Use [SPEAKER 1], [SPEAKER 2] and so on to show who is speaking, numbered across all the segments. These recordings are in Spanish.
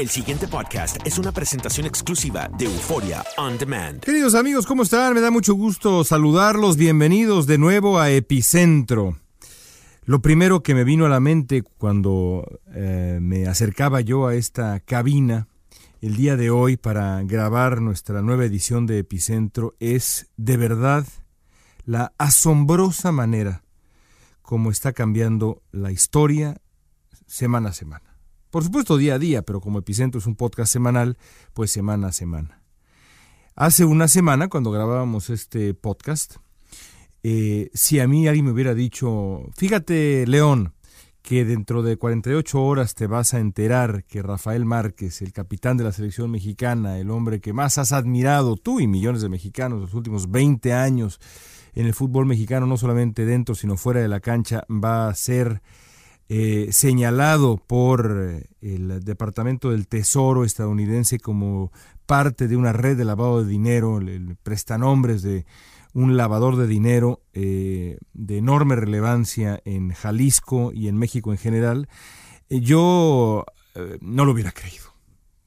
[SPEAKER 1] El siguiente podcast es una presentación exclusiva de Euforia On Demand.
[SPEAKER 2] Queridos amigos, ¿cómo están? Me da mucho gusto saludarlos. Bienvenidos de nuevo a Epicentro. Lo primero que me vino a la mente cuando eh, me acercaba yo a esta cabina el día de hoy para grabar nuestra nueva edición de Epicentro es de verdad la asombrosa manera como está cambiando la historia semana a semana. Por supuesto día a día, pero como Epicentro es un podcast semanal, pues semana a semana. Hace una semana, cuando grabábamos este podcast, eh, si a mí alguien me hubiera dicho, fíjate León, que dentro de 48 horas te vas a enterar que Rafael Márquez, el capitán de la selección mexicana, el hombre que más has admirado tú y millones de mexicanos los últimos 20 años en el fútbol mexicano, no solamente dentro, sino fuera de la cancha, va a ser eh, señalado por el Departamento del Tesoro estadounidense como parte de una red de lavado de dinero, el, el prestanombres de un lavador de dinero eh, de enorme relevancia en Jalisco y en México en general, eh, yo eh, no lo hubiera creído.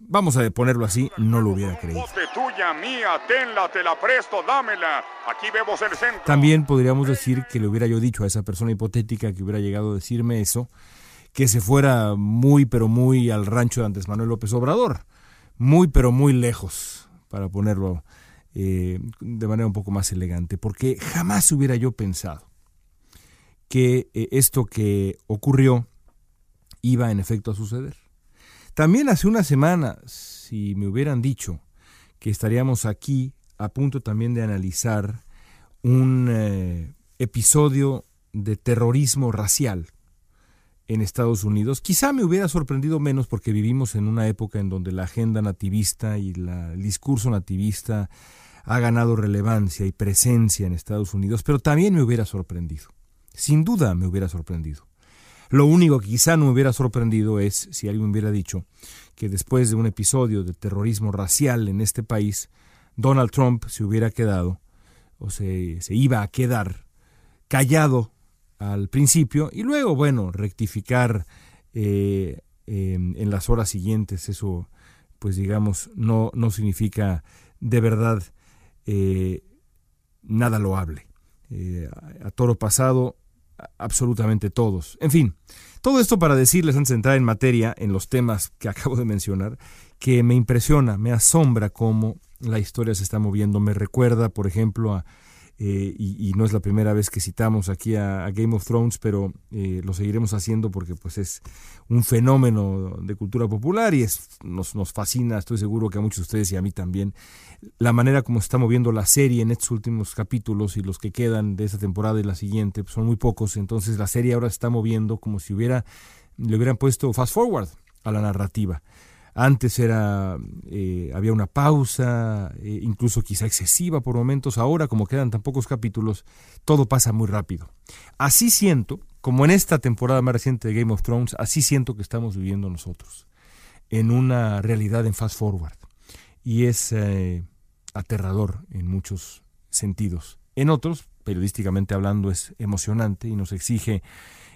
[SPEAKER 2] Vamos a ponerlo así, no lo hubiera creído.
[SPEAKER 3] tuya, mía, tenla, te la presto, dámela. Aquí vemos el centro.
[SPEAKER 2] También podríamos decir que le hubiera yo dicho a esa persona hipotética que hubiera llegado a decirme eso, que se fuera muy pero muy al rancho de Andrés Manuel López Obrador, muy pero muy lejos, para ponerlo eh, de manera un poco más elegante, porque jamás hubiera yo pensado que eh, esto que ocurrió iba en efecto a suceder. También hace una semana, si me hubieran dicho que estaríamos aquí a punto también de analizar un eh, episodio de terrorismo racial en Estados Unidos, quizá me hubiera sorprendido menos porque vivimos en una época en donde la agenda nativista y el discurso nativista ha ganado relevancia y presencia en Estados Unidos, pero también me hubiera sorprendido. Sin duda me hubiera sorprendido. Lo único que quizá no me hubiera sorprendido es si alguien hubiera dicho que después de un episodio de terrorismo racial en este país, Donald Trump se hubiera quedado, o se, se iba a quedar callado al principio y luego, bueno, rectificar eh, en las horas siguientes. Eso, pues digamos, no, no significa de verdad eh, nada loable. Eh, a toro pasado absolutamente todos. En fin, todo esto para decirles antes de entrar en materia, en los temas que acabo de mencionar, que me impresiona, me asombra cómo la historia se está moviendo. Me recuerda, por ejemplo, a eh, y, no es la primera vez que citamos aquí a, Game of Thrones, pero eh, lo seguiremos haciendo porque pues es un fenómeno de cultura popular y es, nos, nos fascina, estoy seguro que a muchos de ustedes y a mí también, la manera como se está moviendo la serie en estos últimos capítulos y los que quedan de esta temporada y la siguiente pues, son muy pocos, entonces la serie ahora se está moviendo como si hubiera, le hubieran puesto fast forward a la narrativa. Antes era, eh, había una pausa, eh, incluso quizá excesiva por momentos. Ahora, como quedan tan pocos capítulos, todo pasa muy rápido. Así siento, como en esta temporada más reciente de Game of Thrones, así siento que estamos viviendo nosotros, en una realidad en fast forward. Y es eh, aterrador en muchos sentidos. En otros, periodísticamente hablando, es emocionante y nos exige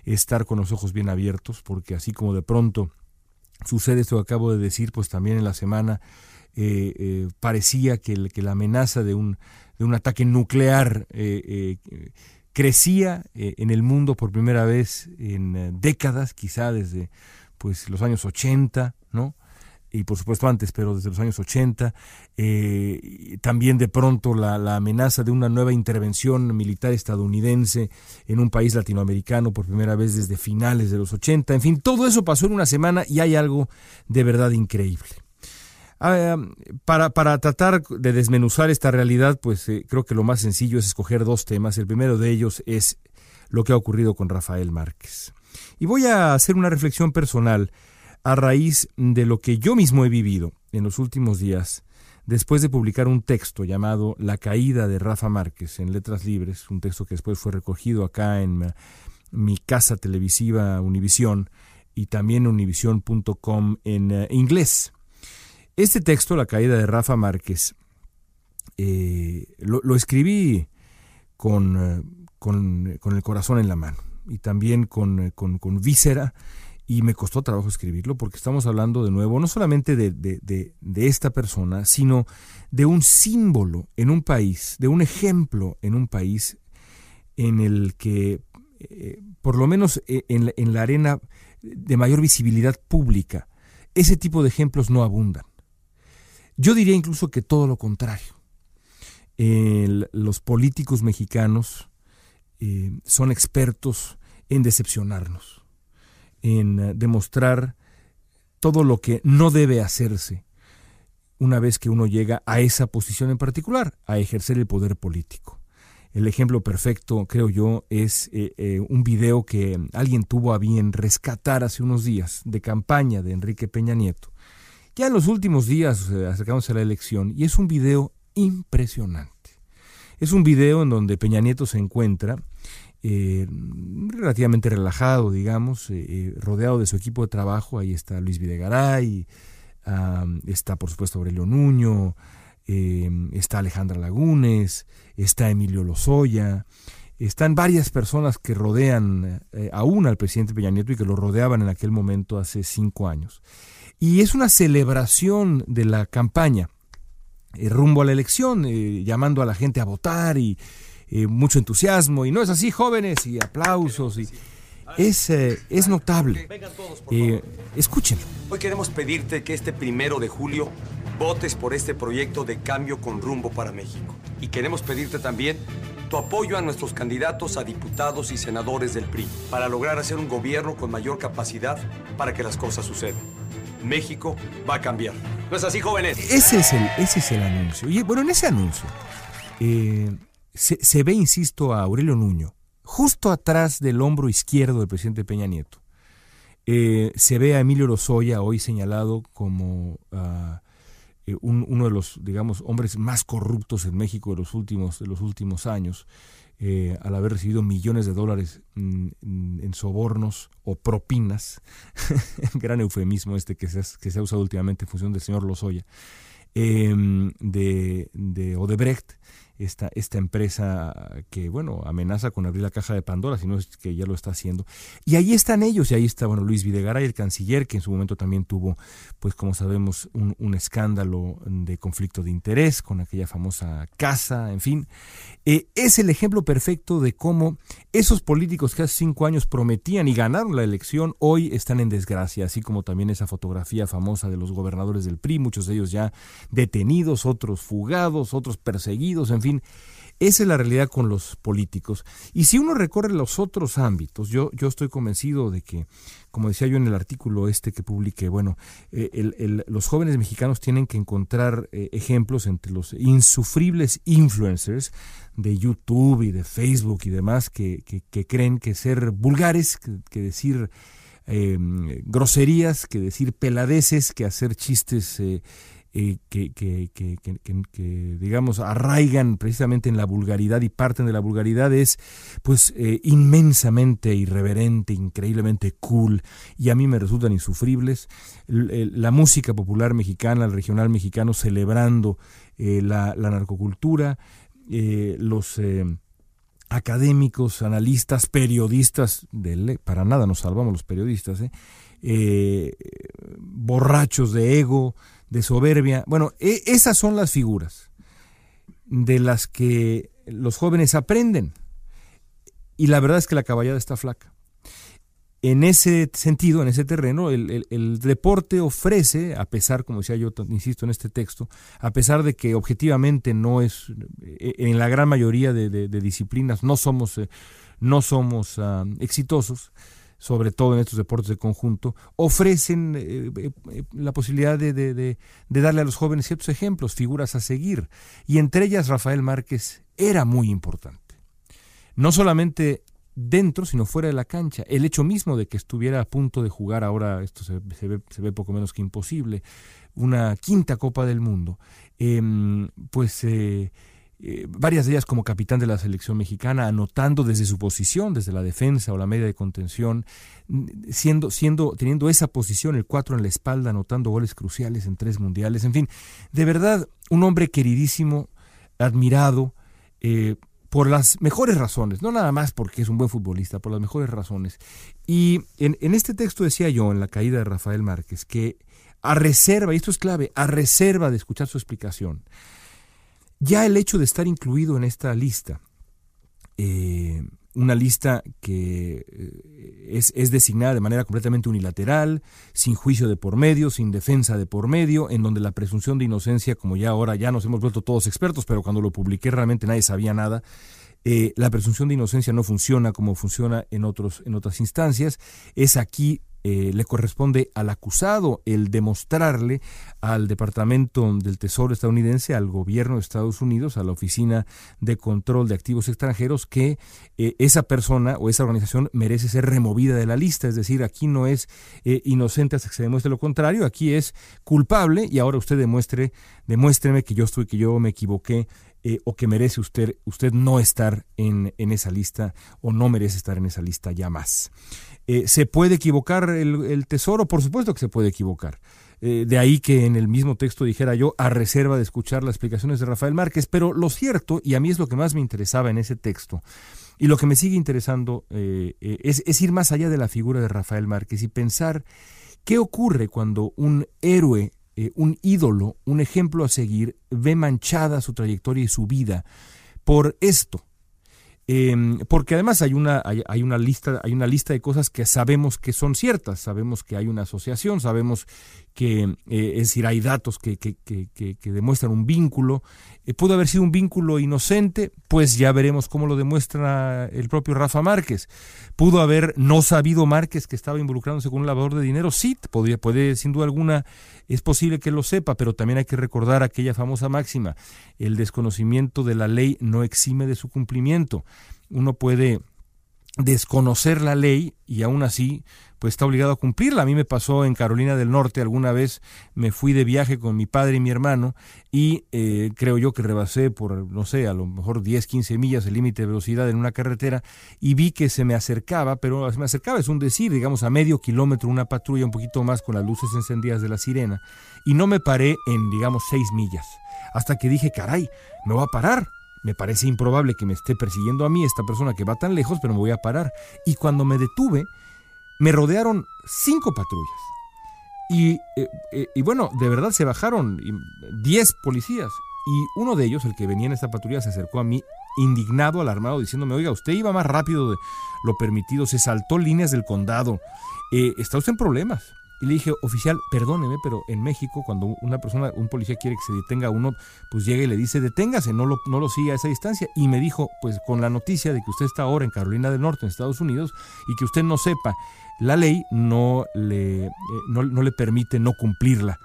[SPEAKER 2] estar con los ojos bien abiertos, porque así como de pronto sucede esto que acabo de decir, pues también en la semana eh, eh, parecía que, que, la amenaza de un, de un ataque nuclear eh, crecía en el mundo por primera vez en décadas, quizá desde pues, los años 80, ¿no? Y por supuesto antes, pero desde los años 80, eh, también de pronto la, la, amenaza de una nueva intervención militar estadounidense en un país latinoamericano por primera vez desde finales de los 80, en fin, todo eso pasó en una semana y hay algo de verdad increíble. Ah, para, para, tratar de desmenuzar esta realidad, pues eh, creo que lo más sencillo es escoger dos temas. El primero de ellos es lo que ha ocurrido con Rafael Márquez. Y voy a hacer una reflexión personal a raíz de lo que yo mismo he vivido en los últimos días, después de publicar un texto llamado La caída de Rafa Márquez en Letras Libres, un texto que después fue recogido acá en mi casa televisiva Univisión y también univision.com en eh, inglés. Este texto, La caída de Rafa Márquez, eh, lo, escribí con, eh, con, el corazón en la mano y también con, con, con víscera y me costó trabajo escribirlo porque estamos hablando de nuevo no solamente de, de, de, esta persona, sino de un símbolo en un país, de un ejemplo en un país en el que, eh, por lo menos eh, en, en, la arena de mayor visibilidad pública, ese tipo de ejemplos no abundan. Yo diría incluso que todo lo contrario. los políticos mexicanos eh, son expertos en decepcionarnos en eh, demostrar todo lo que no debe hacerse una vez que uno llega a esa posición en particular, a ejercer el poder político. El ejemplo perfecto, creo yo, es eh, eh, un video que alguien tuvo a bien rescatar hace unos días de campaña de Enrique Peña Nieto. Ya en los últimos días, acercándose a la elección, y es un video impresionante. Es un video en donde Peña Nieto se encuentra eh, relativamente relajado, digamos, eh, eh, rodeado de su equipo de trabajo. Ahí está Luis Videgaray, está por supuesto Aurelio Nuño, está Alejandra Lagunes, está Emilio Lozoya. Están varias personas que rodean aún al presidente Peña Nieto y que lo rodeaban en aquel momento hace cinco años. Y es una celebración de la campaña rumbo a la elección, llamando a la gente a votar y, eh, mucho entusiasmo, y no es así, jóvenes, y aplausos, y es, eh, es notable. Eh, escúchenlo.
[SPEAKER 4] Hoy queremos pedirte que este primero de julio votes por este proyecto de cambio con rumbo para México. Y queremos pedirte también tu apoyo a nuestros candidatos a diputados y senadores del PRI para lograr hacer un gobierno con mayor capacidad para que las cosas sucedan. México va a cambiar. ¿No es así, jóvenes?
[SPEAKER 2] Ese es el, ese es el anuncio. Y bueno, en ese anuncio se, ve, insisto, a Aurelio Nuño, justo atrás del hombro izquierdo del presidente Peña Nieto. Eh, se ve a Emilio Lozoya, hoy señalado como ah, eh, uno de los, digamos, hombres más corruptos en México de los últimos, de los últimos años, eh, al haber recibido millones de dólares en sobornos o propinas, gran eufemismo este que se, que se ha usado últimamente en función del señor Lozoya, de, de Odebrecht esta, esta empresa que, bueno, amenaza con abrir la caja de Pandora, si no es que ya lo está haciendo. Y ahí están ellos, y ahí está, bueno, Luis Videgaray, el canciller, que en su momento también tuvo, pues como sabemos, un, un escándalo de conflicto de interés con aquella famosa casa, en fin. Eh, es el ejemplo perfecto de cómo esos políticos que hace cinco años prometían y ganaron la elección, hoy están en desgracia, así como también esa fotografía famosa de los gobernadores del PRI, muchos de ellos ya detenidos, otros fugados, otros perseguidos, en fin esa es la realidad con los políticos. Y si uno recorre los otros ámbitos, yo, yo estoy convencido de que, como decía yo en el artículo este que publiqué, bueno, eh, los jóvenes mexicanos tienen que encontrar eh, ejemplos entre los insufribles influencers de YouTube y de Facebook y demás que, creen que ser vulgares, que, decir em, groserías, que decir peladeces, que hacer chistes eh, eh, que, que, que, digamos, arraigan precisamente en la vulgaridad y parten de la vulgaridad es, pues, eh, inmensamente irreverente, increíblemente cool, y a mí me resultan insufribles. la música popular mexicana, el regional mexicano, celebrando eh, la, narcocultura, los académicos, analistas, periodistas, para nada nos salvamos los periodistas, borrachos de ego, de soberbia. Bueno, e, esas son las figuras de las que los jóvenes aprenden. Y la verdad es que la caballada está flaca. En ese sentido, en ese terreno, el, deporte ofrece, a pesar, como decía yo, insisto en este texto, a pesar de que objetivamente no es, e, en la gran mayoría de, disciplinas no somos, eh, no somos ah, exitosos, sobre todo en estos deportes de conjunto, ofrecen eh, eh, eh, la posibilidad de, darle a los jóvenes ciertos ejemplos, figuras a seguir. Y entre ellas Rafael Márquez era muy importante. No solamente dentro, sino fuera de la cancha. El hecho mismo de que estuviera a punto de jugar, ahora esto se, ve, poco menos que imposible, una quinta Copa del Mundo, em, pues eh, varias de ellas como capitán de la selección mexicana, anotando desde su posición, desde la defensa o la media de contención, siendo, siendo, teniendo esa posición, el 4 en la espalda, anotando goles cruciales en tres mundiales, en fin, de verdad, un hombre queridísimo, admirado, eh, por las mejores razones, no nada más porque es un buen futbolista, por las mejores razones. Y en, en este texto decía yo, en la caída de Rafael Márquez, que a reserva, y esto es clave, a reserva de escuchar su explicación, ya el hecho de estar incluido en esta lista, eh, una lista que eh, es, es, designada de manera completamente unilateral, sin juicio de por medio, sin defensa de por medio, en donde la presunción de inocencia, como ya ahora ya nos hemos vuelto todos expertos, pero cuando lo publiqué realmente nadie sabía nada, eh, la presunción de inocencia no funciona como funciona en, otros, en otras instancias. Es aquí eh, le corresponde al acusado el demostrarle al Departamento del Tesoro estadounidense, al gobierno de Estados Unidos, a la Oficina de Control de Activos Extranjeros, que eh, esa persona o esa organización merece ser removida de la lista. Es decir, aquí no es eh, inocente hasta que se demuestre lo contrario, aquí es culpable y ahora usted demuestre, demuéstreme que yo estoy, que yo me equivoqué o que merece usted, usted no estar en, en, esa lista o no merece estar en esa lista ya más. Eh, ¿Se puede equivocar el, tesoro? Por supuesto que se puede equivocar. Eh, de ahí que en el mismo texto dijera yo, a reserva de escuchar las explicaciones de Rafael Márquez. Pero lo cierto, y a mí es lo que más me interesaba en ese texto, y lo que me sigue interesando eh, es, es ir más allá de la figura de Rafael Márquez y pensar qué ocurre cuando un héroe, un ídolo, un ejemplo a seguir, ve manchada su trayectoria y su vida por esto. Em, porque además hay una, hay, una lista, hay una lista de cosas que sabemos que son ciertas, sabemos que hay una asociación, sabemos que, eh, es decir, hay datos que, que, que, demuestran un vínculo. Eh, ¿Pudo haber sido un vínculo inocente? Pues ya veremos cómo lo demuestra el propio Rafa Márquez. ¿Pudo haber no sabido Márquez que estaba involucrándose con un lavador de dinero? Sí, podría, puede, sin duda alguna, es posible que lo sepa, pero también hay que recordar aquella famosa máxima, el desconocimiento de la ley no exime de su cumplimiento. Uno puede desconocer la ley y aún así pues está obligado a cumplirla. A mí me pasó en Carolina del Norte alguna vez, me fui de viaje con mi padre y mi hermano y eh, creo yo que rebasé por, no sé, a lo mejor 10, 15 millas el límite de velocidad en una carretera y vi que se me acercaba, pero se me acercaba, es un decir, digamos a medio kilómetro una patrulla un poquito más con las luces encendidas de la sirena y no me paré en, digamos, 6 millas, hasta que dije, caray, me va a parar me parece improbable que me esté persiguiendo a mí esta persona que va tan lejos, pero me voy a parar. Y cuando me detuve, me rodearon cinco patrullas. Y, eh, eh, y bueno, de verdad se bajaron diez policías. Y uno de ellos, el que venía en esta patrulla, se acercó a mí indignado, alarmado, diciéndome, oiga, usted iba más rápido de lo permitido, se saltó líneas del condado, eh, está usted en problemas. Y le dije, oficial, perdóneme, pero en México cuando una persona, un policía quiere que se detenga a uno, pues llega y le dice, deténgase, no lo, no lo siga a esa distancia. Y me dijo, pues con la noticia de que usted está ahora en Carolina del Norte, en Estados Unidos, y que usted no sepa, la ley no le, eh, no, le permite no cumplirla.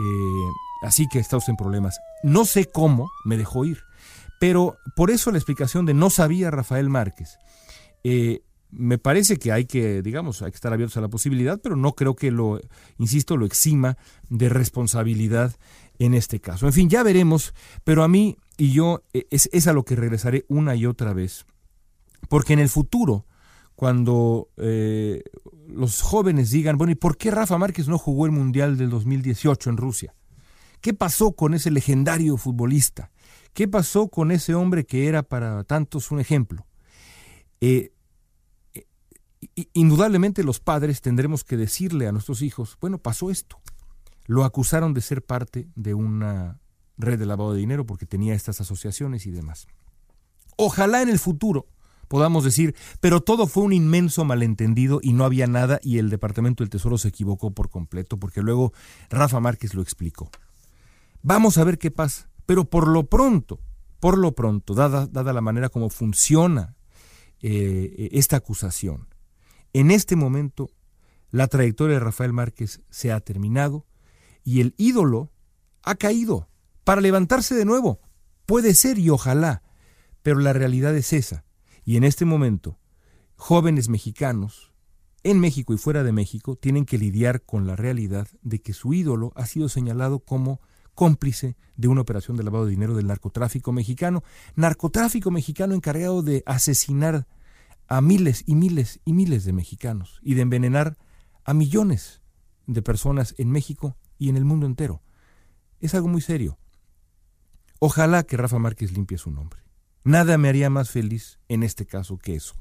[SPEAKER 2] Eh, así que está usted en problemas. No sé cómo me dejó ir, pero por eso la explicación de no sabía Rafael Márquez. Eh, me parece que hay que, digamos, hay que estar abiertos a la posibilidad, pero no creo que lo, insisto, lo exima de responsabilidad en este caso. En fin, ya veremos, pero a mí y yo e, es, a lo que regresaré una y otra vez, porque en el futuro, cuando eh, los jóvenes digan, bueno, ¿y por qué Rafa Márquez no jugó el Mundial del 2018 en Rusia? ¿Qué pasó con ese legendario futbolista? ¿Qué pasó con ese hombre que era para tantos un ejemplo? Eh, indudablemente los padres tendremos que decirle a nuestros hijos, bueno, pasó esto. Lo acusaron de ser parte de una red de lavado de dinero porque tenía estas asociaciones y demás. Ojalá en el futuro podamos decir, pero todo fue un inmenso malentendido y no había nada y el Departamento del Tesoro se equivocó por completo, porque luego Rafa Márquez lo explicó. Vamos a ver qué pasa, pero por lo pronto, por lo pronto, dada, la manera como funciona eh, esta acusación, en este momento, la trayectoria de Rafael Márquez se ha terminado y el ídolo ha caído para levantarse de nuevo. Puede ser y ojalá, pero la realidad es esa. Y en este momento, jóvenes mexicanos, en México y fuera de México, tienen que lidiar con la realidad de que su ídolo ha sido señalado como cómplice de una operación de lavado de dinero del narcotráfico mexicano, narcotráfico mexicano encargado de asesinar a miles y miles y miles de mexicanos y de envenenar a millones de personas en México y en el mundo entero. Es algo muy serio. Ojalá que Rafa Márquez limpie su nombre. Nada me haría más feliz en este caso que eso.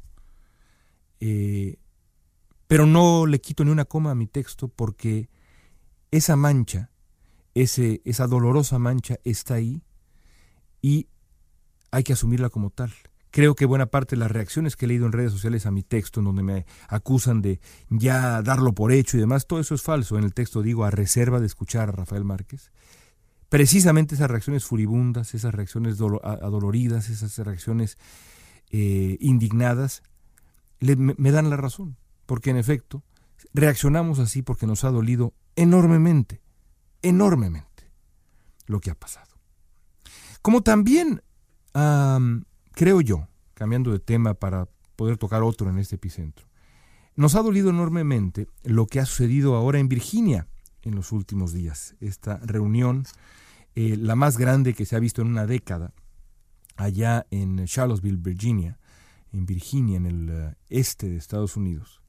[SPEAKER 2] Eh, pero no le quito ni una coma a mi texto porque esa mancha, ese, esa dolorosa mancha está ahí y hay que asumirla como tal. Creo que buena parte de las reacciones que he leído en redes sociales a mi texto, en donde me acusan de ya darlo por hecho y demás, todo eso es falso. En el texto digo a reserva de escuchar a Rafael Márquez. Precisamente esas reacciones furibundas, esas reacciones adoloridas, esas reacciones eh, indignadas, me dan la razón. Porque en efecto, reaccionamos así porque nos ha dolido enormemente, enormemente lo que ha pasado. Como también creo yo, cambiando de tema para poder tocar otro en este epicentro, nos ha dolido enormemente lo que ha sucedido ahora en Virginia en los últimos días. Esta reunión, eh, la más grande que se ha visto en una década, allá en Charlottesville, Virginia, en Virginia, en el eh, este de Estados Unidos.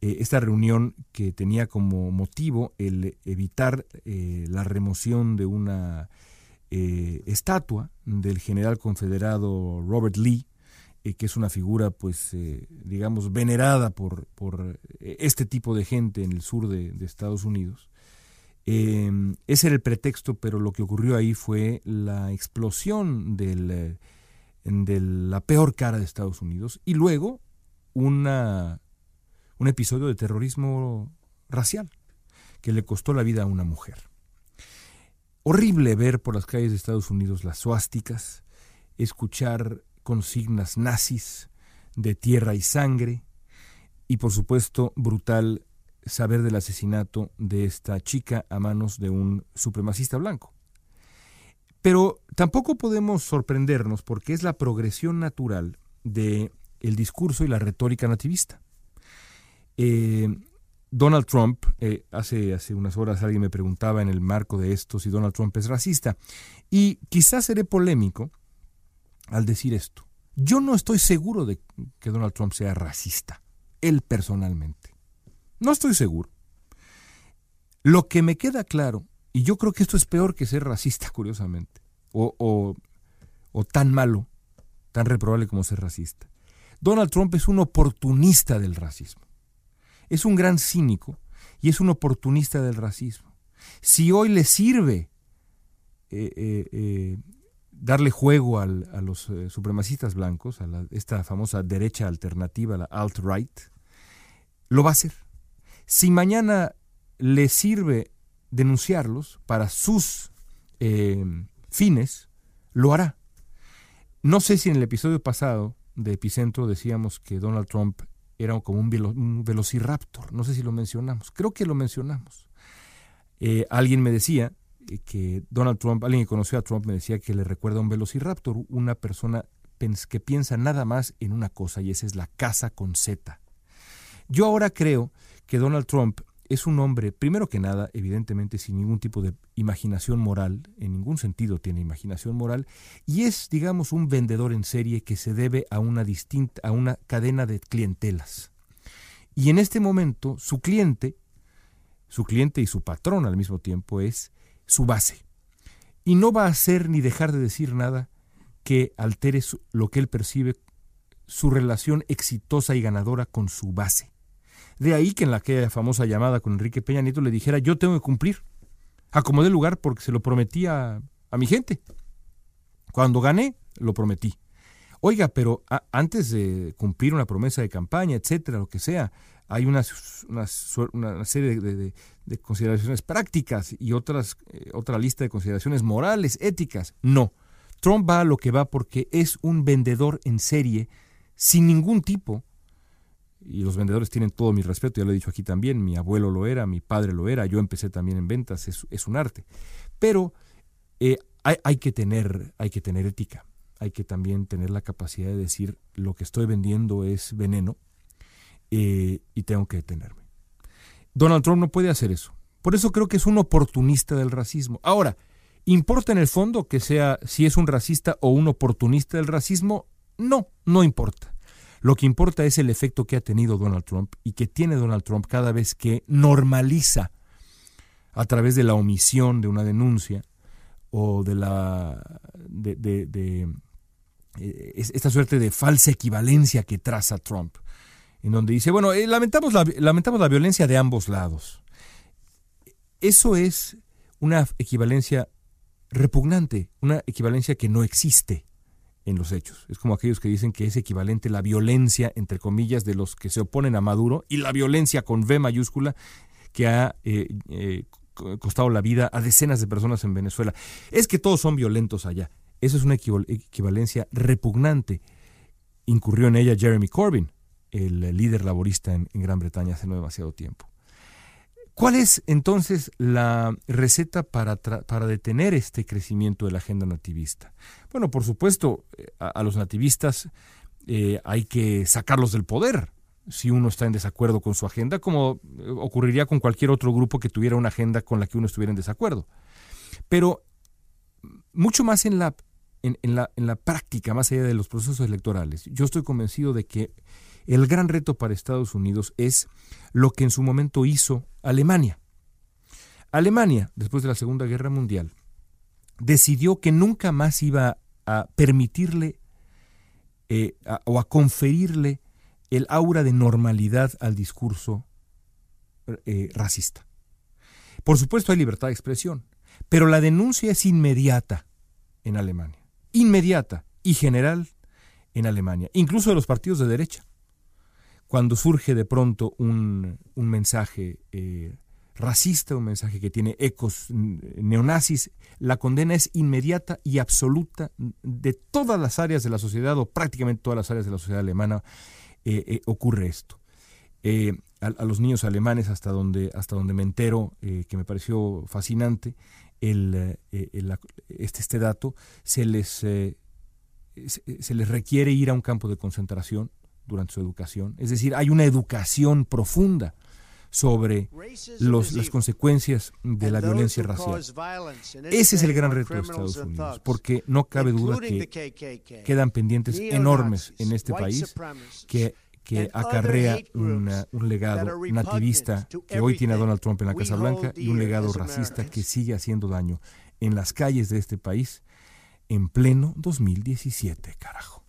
[SPEAKER 2] Eh, esta reunión que tenía como motivo el evitar la remoción de una eh, estatua del general confederado Robert Lee, eh, que es una figura, pues, eh, digamos, venerada por, por, este tipo de gente en el sur de, Estados Unidos. ese era el pretexto, pero lo que ocurrió ahí fue la explosión de la peor cara de Estados Unidos y luego un episodio de terrorismo racial que le costó la vida a una mujer. Horrible ver por las calles de Estados Unidos las suásticas, escuchar consignas nazis de tierra y sangre, y por supuesto brutal saber del asesinato de esta chica a manos de un supremacista blanco. Pero tampoco podemos sorprendernos porque es la progresión natural de el discurso y la retórica nativista. Eh, Donald Trump, eh, hace, hace unas horas alguien me preguntaba en el marco de esto si Donald Trump es racista. Y quizás seré polémico al decir esto. Yo no estoy seguro de que Donald Trump sea racista, él personalmente. No estoy seguro. Lo que me queda claro, y yo creo que esto es peor que ser racista, curiosamente, o, o, o tan malo tan reprobable como ser racista. Donald Trump es un oportunista del racismo. Es un gran cínico y es un oportunista del racismo. Si hoy le sirve eh, eh, eh, darle juego a los supremacistas blancos, a esta famosa derecha alternativa, la alt-right, lo va a hacer. Si mañana le sirve denunciarlos para sus fines, lo hará. No sé si en el episodio pasado de Epicentro decíamos que Donald Trump era como un, velociraptor. No sé si lo mencionamos. Creo que lo mencionamos. Eh, alguien me decía que Donald Trump, alguien que conoció a Trump me decía que le recuerda a un velociraptor, una persona que piensa nada más en una cosa y esa es la casa con Z. Yo ahora creo que Donald Trump es un hombre, primero que nada, evidentemente sin ningún tipo de imaginación moral, en ningún sentido tiene imaginación moral, y es, digamos, un vendedor en serie que se debe a una distinta, a una cadena de clientelas. Y en este momento, su cliente, su cliente y su patrón al mismo tiempo, es su base. Y no va a hacer ni dejar de decir nada que altere lo que él percibe, su relación exitosa y ganadora con su base. De ahí que en la aquella famosa llamada con Enrique Peña Nieto le dijera, yo tengo que cumplir. Acomodé lugar porque se lo prometí a, mi gente. Cuando gané, lo prometí. Oiga, pero antes de cumplir una promesa de campaña, etcétera, lo que sea, hay una, una, serie de, consideraciones prácticas y otras, eh, otra lista de consideraciones morales, éticas. No. Trump va a lo que va porque es un vendedor en serie sin ningún tipo y los vendedores tienen todo mi respeto, ya lo he dicho aquí también, mi abuelo lo era, mi padre lo era, yo empecé también en ventas, es, un arte. Pero eh, hay, que tener, hay que tener ética, hay que también tener la capacidad de decir lo que estoy vendiendo es veneno eh, y tengo que detenerme. Donald Trump no puede hacer eso. Por eso creo que es un oportunista del racismo. Ahora, ¿importa en el fondo que sea si es un racista o un oportunista del racismo? No, no importa. Lo que importa es el efecto que ha tenido Donald Trump y que tiene Donald Trump cada vez que normaliza a través de la omisión de una denuncia o de la de, eh, esta suerte de falsa equivalencia que traza Trump, en donde dice, bueno, eh, lamentamos, la, lamentamos la violencia de ambos lados. Eso es una equivalencia repugnante, una equivalencia que no existe en los hechos. Es como aquellos que dicen que es equivalente la violencia, entre comillas, de los que se oponen a Maduro y la violencia con V mayúscula que ha eh, eh, costado la vida a decenas de personas en Venezuela. Es que todos son violentos allá. Eso es una equivalencia repugnante. Incurrió en ella Jeremy Corbyn, el líder laborista en Gran Bretaña hace no demasiado tiempo. ¿Cuál es entonces la receta para, para, detener este crecimiento de la agenda nativista? Bueno, por supuesto, eh, a, los nativistas eh, hay que sacarlos del poder si uno está en desacuerdo con su agenda, como eh, ocurriría con cualquier otro grupo que tuviera una agenda con la que uno estuviera en desacuerdo. Pero mucho más en la, en, la, en la práctica, más allá de los procesos electorales, yo estoy convencido de que el gran reto para Estados Unidos es lo que en su momento hizo Alemania. Alemania, después de la Segunda Guerra Mundial, decidió que nunca más iba a permitirle eh, o a conferirle el aura de normalidad al discurso eh, racista. Por supuesto hay libertad de expresión, pero la denuncia es inmediata en Alemania, inmediata y general en Alemania, incluso de los partidos de derecha cuando surge de pronto un, mensaje eh, racista, un mensaje que tiene ecos neonazis, la condena es inmediata y absoluta de todas las áreas de la sociedad o prácticamente todas las áreas de la sociedad alemana eh, eh, ocurre esto. A, los niños alemanes, hasta donde, hasta donde me entero, que me pareció fascinante, este, este dato, se les, se les requiere ir a un campo de concentración durante su educación. Es decir, hay una educación profunda sobre los, las consecuencias de la violencia racial. Ese es el gran reto de Estados Unidos, porque no cabe duda que quedan pendientes enormes en este país que, que acarrea un legado nativista que hoy tiene a Donald Trump en la Casa Blanca y un legado racista que sigue haciendo daño en las calles de este país en pleno 2017, carajo.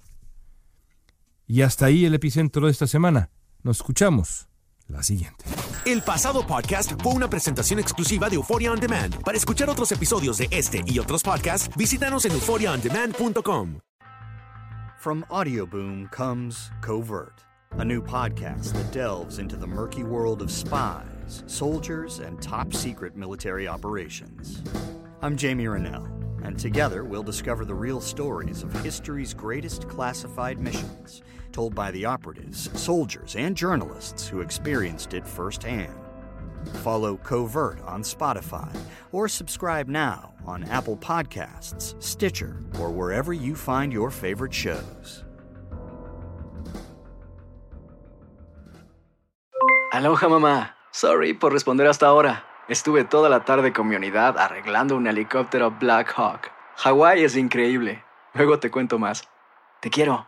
[SPEAKER 2] Y hasta ahí el epicentro de esta semana. Nos escuchamos la siguiente.
[SPEAKER 1] El pasado podcast fue una presentación exclusiva de Euphoria On Demand. Para escuchar otros episodios de este y otros podcasts, visítanos en euphoriaondemand.com.
[SPEAKER 5] From Audioboom comes Covert, a new podcast that delves into the murky world of spies, soldiers, and top secret military operations. I'm Jamie Rennell, and together we'll discover the real stories of history's greatest classified missions, told by the operatives, soldiers, and journalists who experienced it firsthand. Follow Covert on Spotify or subscribe now on Apple Podcasts, Stitcher, or wherever you find your favorite shows.
[SPEAKER 6] Aloha mamá. Sorry por responder hasta ahora. Estuve toda la tarde con mi unidad arreglando un helicóptero Black Hawk. Hawái es increíble. Luego te cuento más. Te quiero.